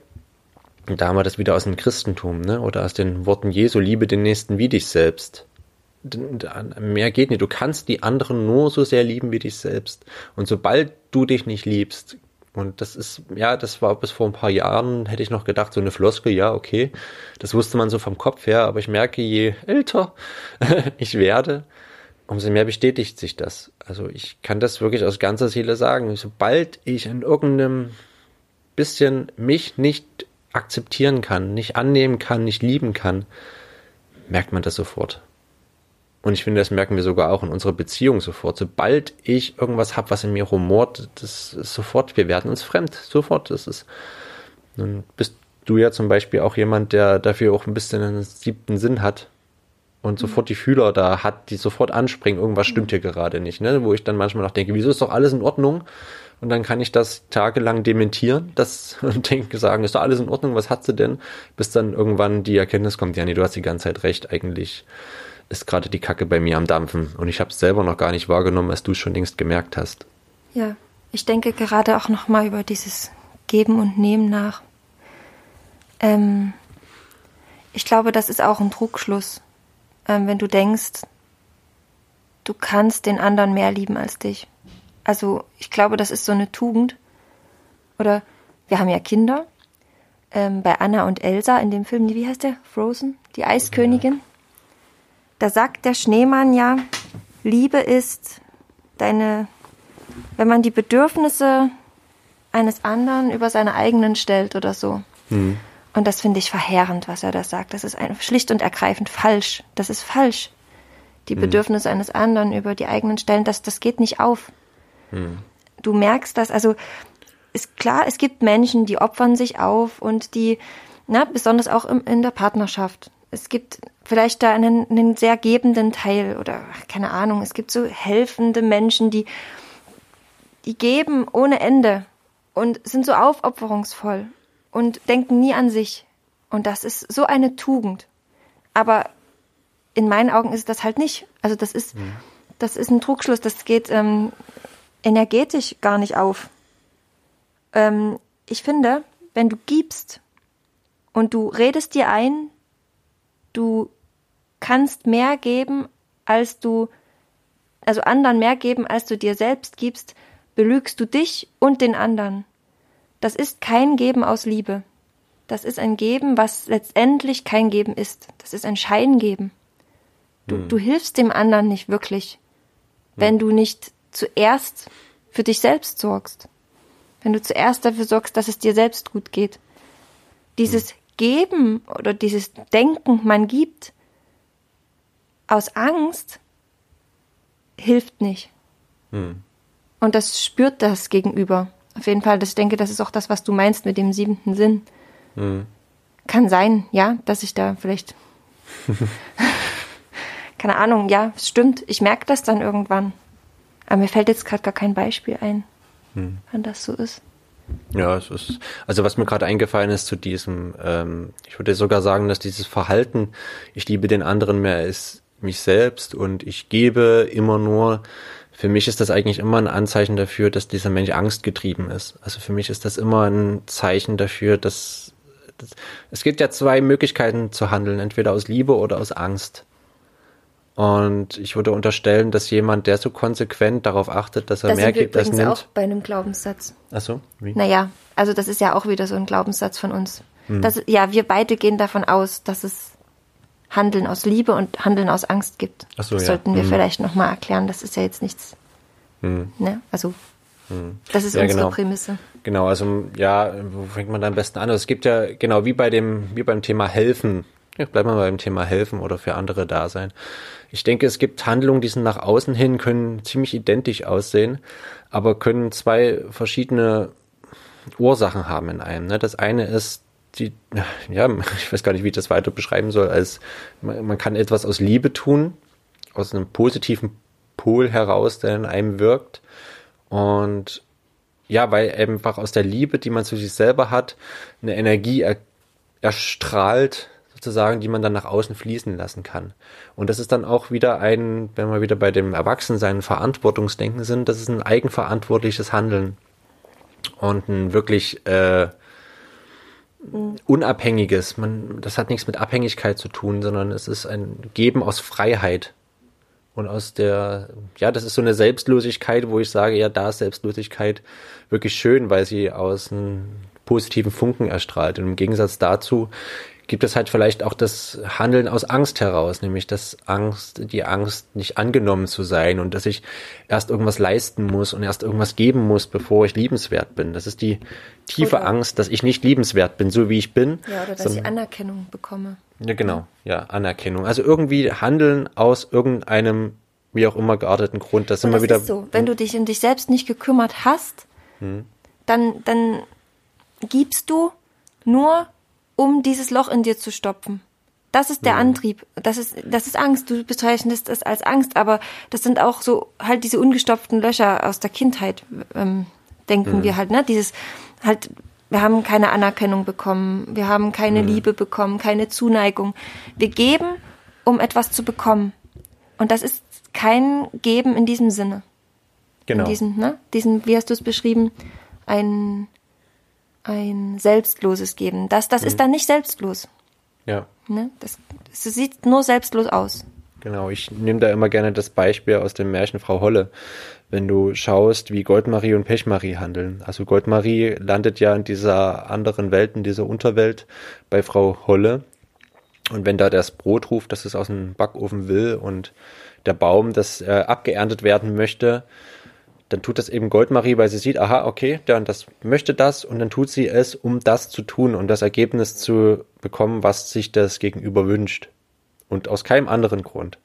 da haben wir das wieder aus dem Christentum, ne? oder aus den Worten Jesu, liebe den Nächsten wie dich selbst mehr geht nicht. Du kannst die anderen nur so sehr lieben wie dich selbst. Und sobald du dich nicht liebst, und das ist, ja, das war bis vor ein paar Jahren, hätte ich noch gedacht, so eine Floskel, ja, okay. Das wusste man so vom Kopf her, aber ich merke, je älter ich werde, umso mehr bestätigt sich das. Also ich kann das wirklich aus ganzer Seele sagen. Sobald ich in irgendeinem bisschen mich nicht akzeptieren kann, nicht annehmen kann, nicht lieben kann, merkt man das sofort. Und ich finde, das merken wir sogar auch in unserer Beziehung sofort. Sobald ich irgendwas habe, was in mir rumort, das ist sofort, wir werden uns fremd. Sofort. Das ist. Nun bist du ja zum Beispiel auch jemand, der dafür auch ein bisschen einen siebten Sinn hat und mhm. sofort die Fühler da hat, die sofort anspringen, irgendwas stimmt mhm. hier gerade nicht, ne? Wo ich dann manchmal noch denke, wieso ist doch alles in Ordnung? Und dann kann ich das tagelang dementieren, das und denke, sagen, ist doch alles in Ordnung, was hat sie denn? Bis dann irgendwann die Erkenntnis kommt, ja, nee, du hast die ganze Zeit recht, eigentlich ist gerade die Kacke bei mir am Dampfen und ich habe es selber noch gar nicht wahrgenommen, als du es schon längst gemerkt hast. Ja, ich denke gerade auch noch mal über dieses Geben und Nehmen nach. Ähm, ich glaube, das ist auch ein Trugschluss, ähm, wenn du denkst, du kannst den anderen mehr lieben als dich. Also ich glaube, das ist so eine Tugend. Oder wir haben ja Kinder ähm, bei Anna und Elsa in dem Film, wie heißt der? Frozen? Die Eiskönigin. Da sagt der Schneemann ja, Liebe ist deine, wenn man die Bedürfnisse eines anderen über seine eigenen stellt oder so. Mhm. Und das finde ich verheerend, was er da sagt. Das ist ein, schlicht und ergreifend falsch. Das ist falsch. Die mhm. Bedürfnisse eines anderen über die eigenen stellen, das, das geht nicht auf. Mhm. Du merkst das, also ist klar, es gibt Menschen, die opfern sich auf und die, na, besonders auch im, in der Partnerschaft. Es gibt vielleicht da einen, einen sehr gebenden Teil oder keine Ahnung, es gibt so helfende Menschen, die, die geben ohne Ende und sind so aufopferungsvoll und denken nie an sich. Und das ist so eine Tugend. Aber in meinen Augen ist das halt nicht. Also das ist, mhm. das ist ein Trugschluss. Das geht ähm, energetisch gar nicht auf. Ähm, ich finde, wenn du gibst und du redest dir ein, du kannst mehr geben, als du, also anderen mehr geben, als du dir selbst gibst, belügst du dich und den anderen. Das ist kein Geben aus Liebe. Das ist ein Geben, was letztendlich kein Geben ist. Das ist ein Scheingeben. Du, hm. du hilfst dem anderen nicht wirklich, hm. wenn du nicht zuerst für dich selbst sorgst. Wenn du zuerst dafür sorgst, dass es dir selbst gut geht. Dieses hm. Geben oder dieses Denken, man gibt, aus Angst hilft nicht. Hm. Und das spürt das Gegenüber. Auf jeden Fall, das, ich denke, das ist auch das, was du meinst mit dem siebenten Sinn. Mhm. Kann sein, ja, dass ich da vielleicht. keine Ahnung, ja, es stimmt. Ich merke das dann irgendwann. Aber mir fällt jetzt gerade gar kein Beispiel ein, mhm. wann das so ist. Ja, es ist, also was mir gerade eingefallen ist zu diesem, ähm, ich würde sogar sagen, dass dieses Verhalten, ich liebe den anderen mehr als mich selbst und ich gebe immer nur, für mich ist das eigentlich immer ein Anzeichen dafür, dass dieser Mensch angstgetrieben ist. Also für mich ist das immer ein Zeichen dafür, dass, dass es gibt ja zwei Möglichkeiten zu handeln, entweder aus Liebe oder aus Angst. Und ich würde unterstellen, dass jemand, der so konsequent darauf achtet, dass er das mehr gibt, als nimmt. Das auch bei einem Glaubenssatz. Ach so, wie? Naja, also das ist ja auch wieder so ein Glaubenssatz von uns. Hm. Das, ja, wir beide gehen davon aus, dass es Handeln aus Liebe und Handeln aus Angst gibt. Ach so, das ja. sollten wir mhm. vielleicht nochmal erklären. Das ist ja jetzt nichts. Mhm. Ne? Also, mhm. das ist ja, unsere genau. Prämisse. Genau, also ja, wo fängt man da am besten an? Also, es gibt ja, genau, wie bei dem, wie beim Thema Helfen. Ja, bleiben wir beim Thema Helfen oder für andere da sein. Ich denke, es gibt Handlungen, die sind nach außen hin, können ziemlich identisch aussehen, aber können zwei verschiedene Ursachen haben in einem. Ne? Das eine ist die, ja, ich weiß gar nicht, wie ich das weiter beschreiben soll, als man, man kann etwas aus Liebe tun, aus einem positiven Pol heraus, der in einem wirkt. Und ja, weil einfach aus der Liebe, die man zu sich selber hat, eine Energie er, erstrahlt, sozusagen, die man dann nach außen fließen lassen kann. Und das ist dann auch wieder ein, wenn wir wieder bei dem Erwachsensein, Verantwortungsdenken sind, das ist ein eigenverantwortliches Handeln und ein wirklich äh, Unabhängiges. Man, das hat nichts mit Abhängigkeit zu tun, sondern es ist ein Geben aus Freiheit. Und aus der, ja, das ist so eine Selbstlosigkeit, wo ich sage, ja, da ist Selbstlosigkeit wirklich schön, weil sie aus einem positiven Funken erstrahlt. Und im Gegensatz dazu gibt es halt vielleicht auch das Handeln aus Angst heraus, nämlich das Angst, die Angst, nicht angenommen zu sein und dass ich erst irgendwas leisten muss und erst irgendwas geben muss, bevor ich liebenswert bin. Das ist die tiefe oder Angst, dass ich nicht liebenswert bin, so wie ich bin. Ja, oder dass so, ich Anerkennung bekomme. Ja, genau, ja, Anerkennung. Also irgendwie Handeln aus irgendeinem, wie auch immer gearteten Grund. Das, und immer das wieder. Ist so, wenn du dich um dich selbst nicht gekümmert hast, hm. dann, dann gibst du nur um dieses Loch in dir zu stopfen. Das ist der ja. Antrieb. Das ist, das ist Angst. Du bezeichnest es als Angst, aber das sind auch so halt diese ungestopften Löcher aus der Kindheit, ähm, denken ja. wir halt, ne? Dieses halt, wir haben keine Anerkennung bekommen, wir haben keine ja. Liebe bekommen, keine Zuneigung. Wir geben, um etwas zu bekommen. Und das ist kein Geben in diesem Sinne. Genau. In diesem, ne? Diesen, wie hast du es beschrieben? Ein ein selbstloses Geben. Das, das mhm. ist dann nicht selbstlos. Ja. Ne? Das, das sieht nur selbstlos aus. Genau, ich nehme da immer gerne das Beispiel aus dem Märchen Frau Holle. Wenn du schaust, wie Goldmarie und Pechmarie handeln. Also Goldmarie landet ja in dieser anderen Welt, in dieser Unterwelt bei Frau Holle. Und wenn da das Brot ruft, dass es aus dem Backofen will und der Baum, das äh, abgeerntet werden möchte, dann tut das eben Goldmarie, weil sie sieht, aha, okay, und das möchte das und dann tut sie es, um das zu tun und das Ergebnis zu bekommen, was sich das Gegenüber wünscht. Und aus keinem anderen Grund.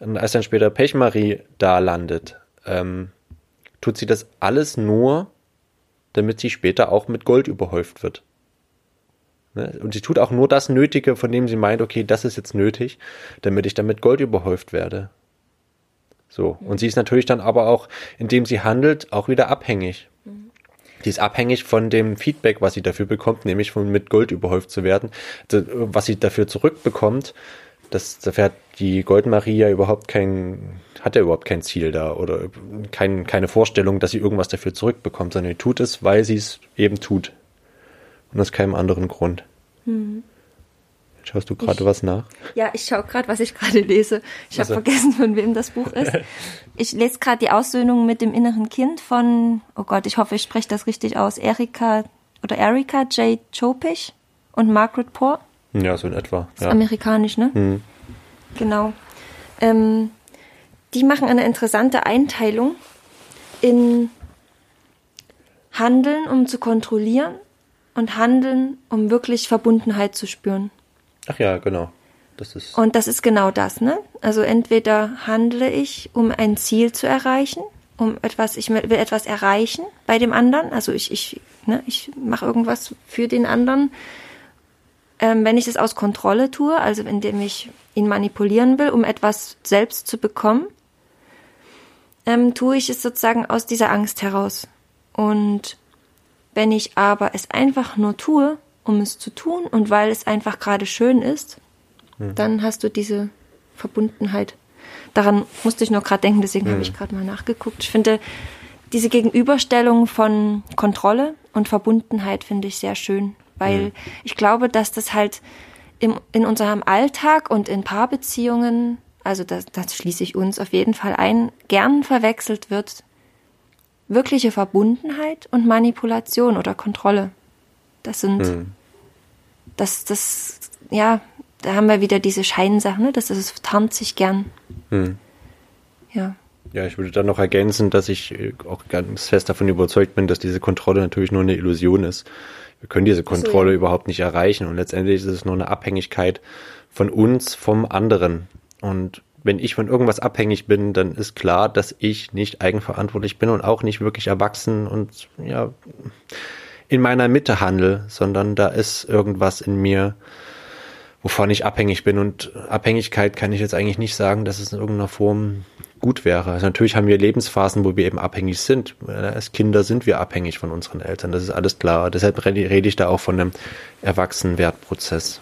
Und als dann später Pechmarie da landet, ähm, tut sie das alles nur, damit sie später auch mit Gold überhäuft wird. Ne? Und sie tut auch nur das Nötige, von dem sie meint, okay, das ist jetzt nötig, damit ich dann mit Gold überhäuft werde. So. Und sie ist natürlich dann aber auch, indem sie handelt, auch wieder abhängig. Die ist abhängig von dem Feedback, was sie dafür bekommt, nämlich von mit Gold überhäuft zu werden. Was sie dafür zurückbekommt, das, dafür hat die Goldmarie ja überhaupt kein, hat ja überhaupt kein Ziel da oder kein, keine Vorstellung, dass sie irgendwas dafür zurückbekommt, sondern sie tut es, weil sie es eben tut. Und aus keinem anderen Grund. Mhm. Schaust du gerade was nach? Ja, ich schaue gerade, was ich gerade lese. Ich also. habe vergessen, von wem das Buch ist. Ich lese gerade die Aussöhnung mit dem inneren Kind von, oh Gott, ich hoffe, ich spreche das richtig aus, Erika oder Erika J. Chopich und Margaret Poor. Ja, so in etwa. Ja. amerikanisch, ne? Mhm. Genau. Ähm, die machen eine interessante Einteilung in Handeln, um zu kontrollieren und Handeln, um wirklich Verbundenheit zu spüren. Ach ja, genau. Das ist und das ist genau das, ne? Also entweder handle ich, um ein Ziel zu erreichen, um etwas, ich will etwas erreichen bei dem anderen, also ich, ich, ne, ich mache irgendwas für den anderen ähm, wenn ich es aus Kontrolle tue, also indem ich ihn manipulieren will, um etwas selbst zu bekommen, ähm, tue ich es sozusagen aus dieser Angst heraus. Und wenn ich aber es einfach nur tue, um es zu tun und weil es einfach gerade schön ist, mhm. dann hast du diese Verbundenheit. Daran musste ich nur gerade denken, deswegen mhm. habe ich gerade mal nachgeguckt. Ich finde diese Gegenüberstellung von Kontrolle und Verbundenheit finde ich sehr schön weil mhm. ich glaube, dass das halt im, in unserem Alltag und in Paarbeziehungen, also das, das schließe ich uns auf jeden Fall ein, gern verwechselt wird wirkliche Verbundenheit und Manipulation oder Kontrolle. Das sind, mhm. das, das, ja, da haben wir wieder diese Scheinsachen, ne? das, das tarnt sich gern. Mhm. Ja. Ja, ich würde dann noch ergänzen, dass ich auch ganz fest davon überzeugt bin, dass diese Kontrolle natürlich nur eine Illusion ist. Wir können diese Kontrolle so, ja. überhaupt nicht erreichen und letztendlich ist es nur eine Abhängigkeit von uns, vom anderen. Und wenn ich von irgendwas abhängig bin, dann ist klar, dass ich nicht eigenverantwortlich bin und auch nicht wirklich erwachsen und ja in meiner Mitte handle, sondern da ist irgendwas in mir, wovon ich abhängig bin. Und Abhängigkeit kann ich jetzt eigentlich nicht sagen, dass es in irgendeiner Form gut wäre. Also natürlich haben wir Lebensphasen, wo wir eben abhängig sind. Als Kinder sind wir abhängig von unseren Eltern, das ist alles klar. Deshalb rede ich da auch von einem Erwachsenwertprozess.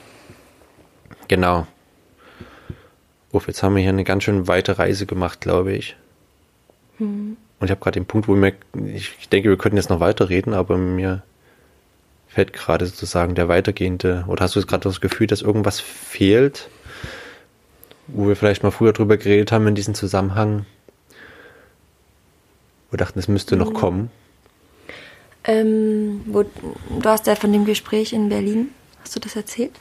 Genau. Uff, jetzt haben wir hier eine ganz schön weite Reise gemacht, glaube ich. Hm. Und ich habe gerade den Punkt, wo mir, ich denke, wir könnten jetzt noch weiterreden, aber mir fällt gerade sozusagen der weitergehende, oder hast du gerade das Gefühl, dass irgendwas fehlt? wo wir vielleicht mal früher drüber geredet haben in diesem Zusammenhang. Wir dachten, es müsste noch mhm. kommen. Ähm, wo, du hast ja von dem Gespräch in Berlin, hast du das erzählt?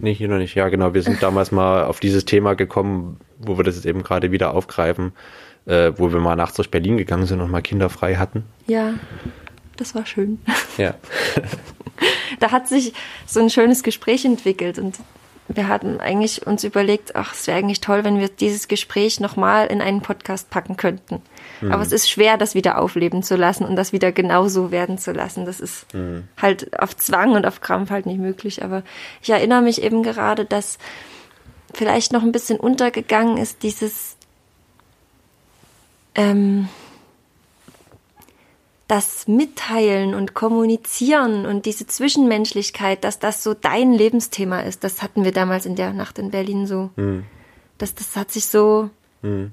Nee, hier noch nicht. Ja, genau. Wir sind damals mal auf dieses Thema gekommen, wo wir das jetzt eben gerade wieder aufgreifen, äh, wo wir mal nachts durch Berlin gegangen sind und mal Kinder frei hatten. Ja, das war schön. Ja. da hat sich so ein schönes Gespräch entwickelt und wir hatten eigentlich uns überlegt, ach, es wäre eigentlich toll, wenn wir dieses Gespräch nochmal in einen Podcast packen könnten. Mhm. Aber es ist schwer, das wieder aufleben zu lassen und das wieder genauso werden zu lassen. Das ist mhm. halt auf Zwang und auf Krampf halt nicht möglich. Aber ich erinnere mich eben gerade, dass vielleicht noch ein bisschen untergegangen ist, dieses ähm, das Mitteilen und Kommunizieren und diese Zwischenmenschlichkeit, dass das so dein Lebensthema ist, das hatten wir damals in der Nacht in Berlin so. Mhm. Das, das hat sich so. Mhm.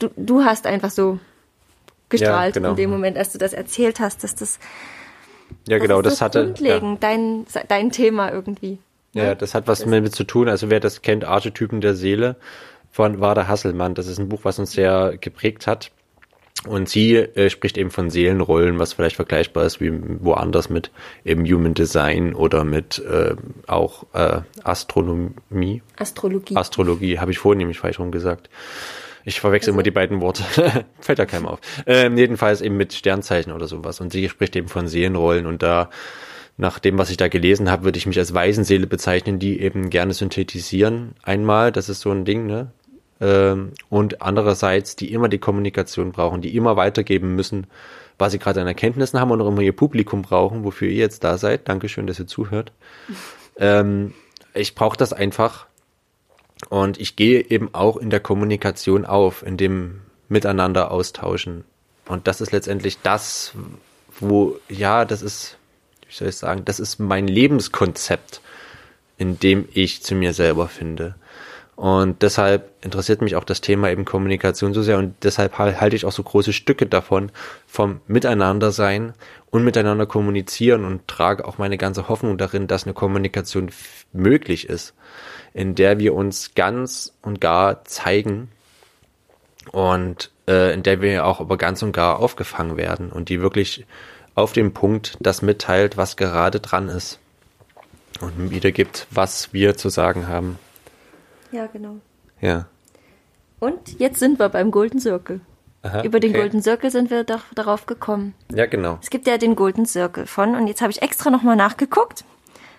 Du, du hast einfach so gestrahlt ja, genau. in dem Moment, als du das erzählt hast, dass das. Ja, genau, das, das hatte. Grundlegend, ja. dein, dein Thema irgendwie. Ja, ne? das hat was das, mit zu tun. Also wer das kennt, Archetypen der Seele von Wada Hasselmann. Das ist ein Buch, was uns sehr geprägt hat. Und sie äh, spricht eben von Seelenrollen, was vielleicht vergleichbar ist wie woanders mit eben Human Design oder mit äh, auch äh, Astronomie. Astrologie. Astrologie, habe ich vorhin nämlich falsch rum gesagt. Ich verwechsel also. immer die beiden Worte. Fällt ja keinem auf. Ähm, jedenfalls eben mit Sternzeichen oder sowas. Und sie spricht eben von Seelenrollen und da nach dem, was ich da gelesen habe, würde ich mich als Waisenseele bezeichnen, die eben gerne synthetisieren. Einmal, das ist so ein Ding, ne? Ähm, und andererseits, die immer die Kommunikation brauchen, die immer weitergeben müssen, was sie gerade an Erkenntnissen haben und auch immer ihr Publikum brauchen, wofür ihr jetzt da seid. Dankeschön, dass ihr zuhört. ähm, ich brauche das einfach und ich gehe eben auch in der Kommunikation auf, in dem Miteinander austauschen. Und das ist letztendlich das, wo, ja, das ist, wie soll ich sagen, das ist mein Lebenskonzept, in dem ich zu mir selber finde. Und deshalb interessiert mich auch das Thema eben Kommunikation so sehr und deshalb halte ich auch so große Stücke davon vom Miteinander sein und miteinander kommunizieren und trage auch meine ganze Hoffnung darin, dass eine Kommunikation möglich ist, in der wir uns ganz und gar zeigen und äh, in der wir auch aber ganz und gar aufgefangen werden und die wirklich auf dem Punkt das mitteilt, was gerade dran ist und wiedergibt, was wir zu sagen haben. Ja, genau. Ja. Und jetzt sind wir beim Golden Circle. Aha, Über den okay. Golden Circle sind wir doch darauf gekommen. Ja, genau. Es gibt ja den Golden Circle von, und jetzt habe ich extra nochmal nachgeguckt,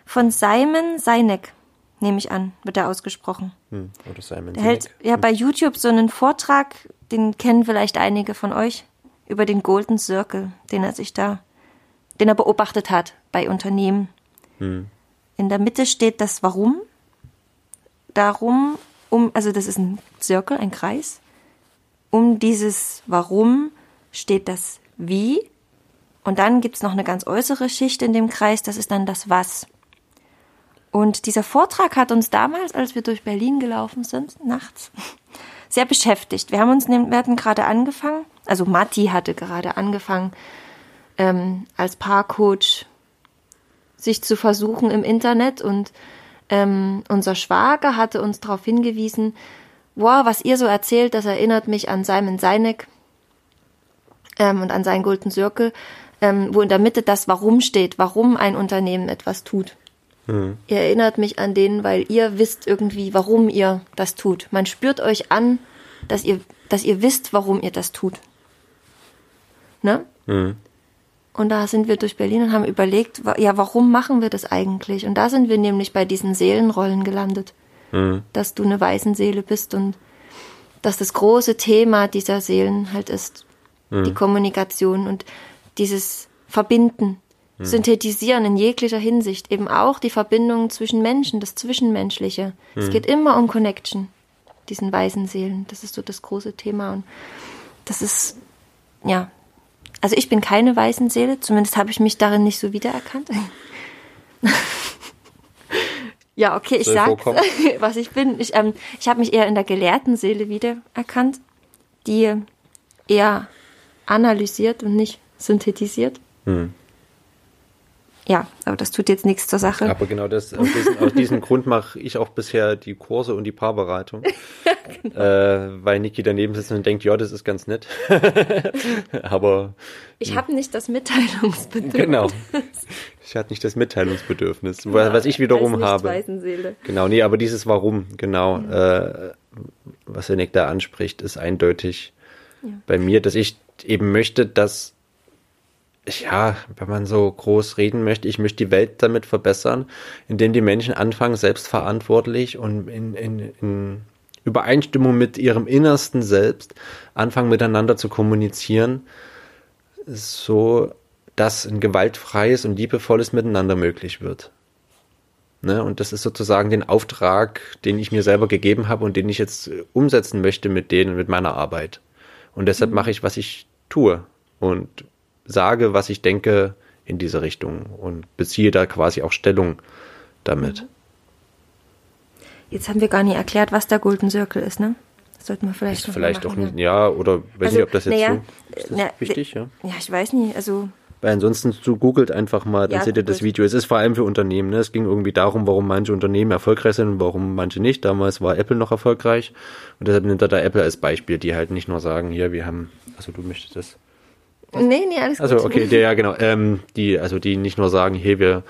von Simon Sinek, nehme ich an, wird er ausgesprochen. Hm, oder Simon Der hält ja hm. bei YouTube so einen Vortrag, den kennen vielleicht einige von euch, über den Golden Circle, den er sich da, den er beobachtet hat bei Unternehmen. Hm. In der Mitte steht das Warum, darum, um, also das ist ein Zirkel, ein Kreis. Um dieses Warum steht das Wie. Und dann gibt es noch eine ganz äußere Schicht in dem Kreis, das ist dann das Was. Und dieser Vortrag hat uns damals, als wir durch Berlin gelaufen sind, nachts, sehr beschäftigt. Wir haben uns, wir hatten gerade angefangen, also Matti hatte gerade angefangen, ähm, als Paarcoach sich zu versuchen im Internet und ähm, unser Schwager hatte uns darauf hingewiesen, wow, was ihr so erzählt, das erinnert mich an Simon Sinek ähm, und an seinen Golden Circle, ähm, wo in der Mitte das Warum steht, warum ein Unternehmen etwas tut. Mhm. Ihr erinnert mich an den, weil ihr wisst irgendwie, warum ihr das tut. Man spürt euch an, dass ihr, dass ihr wisst, warum ihr das tut. Ne? Mhm. Und da sind wir durch Berlin und haben überlegt, ja, warum machen wir das eigentlich? Und da sind wir nämlich bei diesen Seelenrollen gelandet. Mhm. Dass du eine Waisenseele bist und dass das große Thema dieser Seelen halt ist, mhm. die Kommunikation und dieses Verbinden, mhm. Synthetisieren in jeglicher Hinsicht, eben auch die Verbindung zwischen Menschen, das Zwischenmenschliche. Es mhm. geht immer um Connection, diesen Waisenseelen. Das ist so das große Thema und das ist, ja, also ich bin keine Seele, zumindest habe ich mich darin nicht so wiedererkannt. ja, okay, ich sage, was ich bin. Ich, ähm, ich habe mich eher in der gelehrten Seele wiedererkannt, die eher analysiert und nicht synthetisiert. Hm. Ja, aber das tut jetzt nichts zur Sache. Aber genau das, aus, diesem, aus diesem Grund mache ich auch bisher die Kurse und die Paarberatung. genau. äh, weil Niki daneben sitzt und denkt, ja, das ist ganz nett. aber. Ich habe nicht das Mitteilungsbedürfnis. Genau. Ich hatte nicht das Mitteilungsbedürfnis, genau, was ich wiederum habe. Genau, nee, aber dieses Warum, genau, mhm. äh, was Nick da anspricht, ist eindeutig ja. bei mir, dass ich eben möchte, dass ja, wenn man so groß reden möchte, ich möchte die Welt damit verbessern, indem die Menschen anfangen, selbstverantwortlich und in, in, in Übereinstimmung mit ihrem innersten Selbst anfangen, miteinander zu kommunizieren, so dass ein gewaltfreies und liebevolles Miteinander möglich wird. Ne? Und das ist sozusagen den Auftrag, den ich mir selber gegeben habe und den ich jetzt umsetzen möchte mit denen, mit meiner Arbeit. Und deshalb mhm. mache ich, was ich tue. Und sage, was ich denke in diese Richtung und beziehe da quasi auch Stellung damit. Mhm. Jetzt haben wir gar nicht erklärt, was der Golden Circle ist, ne? Das sollten wir vielleicht ist noch Vielleicht machen, doch nicht, ja. ja, oder weiß also, nicht, ob das jetzt ja, so ist das na, wichtig, ja? Ja, ich weiß nicht, also Weil ansonsten so googelt einfach mal, dann Ja, seht ihr das googelt. Video. Es ist vor allem für Unternehmen. Ne? Es ging irgendwie darum, warum manche Unternehmen erfolgreich sind und warum manche nicht. Damals war Apple noch erfolgreich. Und deshalb nimmt er da Apple als Beispiel, die halt nicht nur sagen, hier, wir haben, also du möchtest das. Nee, nee, alles Also gut. okay, der, ja genau. Ähm, die, also die nicht nur sagen, hey, wir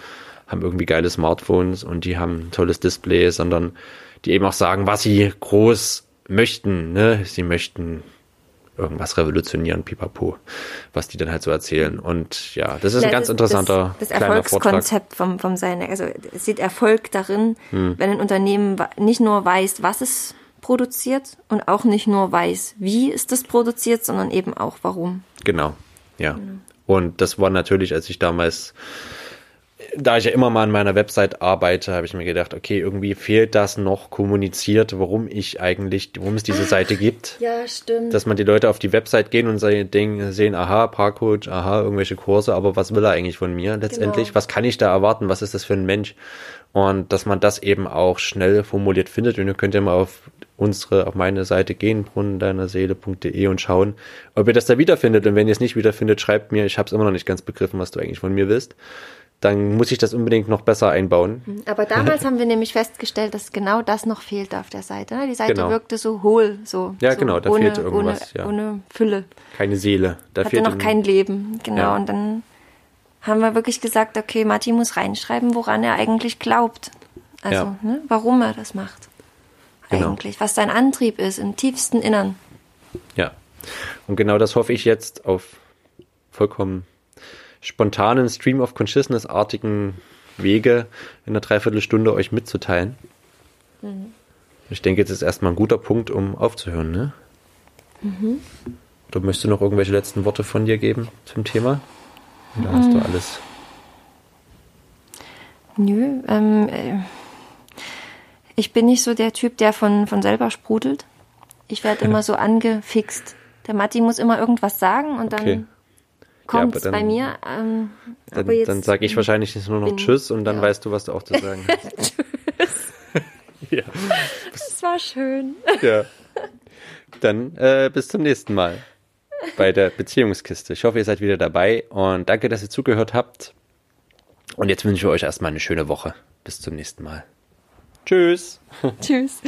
haben irgendwie geile Smartphones und die haben ein tolles Display, sondern die eben auch sagen, was sie groß möchten. Ne? Sie möchten irgendwas revolutionieren, pipapo, was die dann halt so erzählen. Und ja, das ist ein Ja, ganz das- interessanter das, das. Erfolgskonzept vom, vom Seine. Also es sieht Erfolg darin, Hm. wenn ein Unternehmen nicht nur weiß, was es produziert und auch nicht nur weiß, wie es das produziert, sondern eben auch warum. Genau, ja. Und das war natürlich, als ich damals, da ich ja immer mal an meiner Website arbeite, habe ich mir gedacht, okay, irgendwie fehlt das noch kommuniziert, warum ich eigentlich, warum es diese Seite gibt. Ja, stimmt. Dass man die Leute auf die Website gehen und sehen, aha, Parkcoach, aha, irgendwelche Kurse, aber was will er eigentlich von mir letztendlich? Genau. Was kann ich da erwarten? Was ist das für ein Mensch? Und dass man das eben auch schnell formuliert findet. Und ihr könnt ja mal auf unsere, auf meine Seite gehen, brunnendeinerseele.de und schauen, ob ihr das da wiederfindet. Und wenn ihr es nicht wiederfindet, schreibt mir, ich habe es immer noch nicht ganz begriffen, was du eigentlich von mir willst. Dann muss ich das unbedingt noch besser einbauen. Aber damals haben wir nämlich festgestellt, dass genau das noch fehlt auf der Seite. ne? Die Seite Genau. wirkte so hohl, so, Ja, so genau, da ohne, fehlte irgendwas, ohne, ja. ohne Fülle. Keine Seele. Da Hatte noch ein- kein Leben, genau. Ja. Und dann haben wir wirklich gesagt, okay, Matti muss reinschreiben, woran er eigentlich glaubt. Also, Ja. ne, warum er das macht. Genau. Eigentlich, was sein Antrieb ist im tiefsten Innern. Ja. Und genau das hoffe ich jetzt auf vollkommen spontanen Stream of Consciousness-artigen Wege in einer Dreiviertelstunde euch mitzuteilen. Ich denke, jetzt ist erstmal ein guter Punkt, um aufzuhören, ne? Oder möchtest du noch irgendwelche letzten Worte von dir geben zum Thema? Oder hast du alles? Nö, ähm, äh, ich bin nicht so der Typ, der von, von selber sprudelt. Ich werde immer so angefixt. Der Matti muss immer irgendwas sagen und dann Okay. Kommt dann- bei mir. Ähm, Dann, dann sage ich wahrscheinlich nur noch bin- Tschüss und dann ja. weißt du, was du auch zu sagen hast. ja. Das war schön. Ja. Dann äh, bis zum nächsten Mal bei der Beziehungskiste. Ich hoffe, ihr seid wieder dabei und danke, dass ihr zugehört habt. Und jetzt wünsche ich euch erstmal eine schöne Woche. Bis zum nächsten Mal. Tschüss. Tschüss.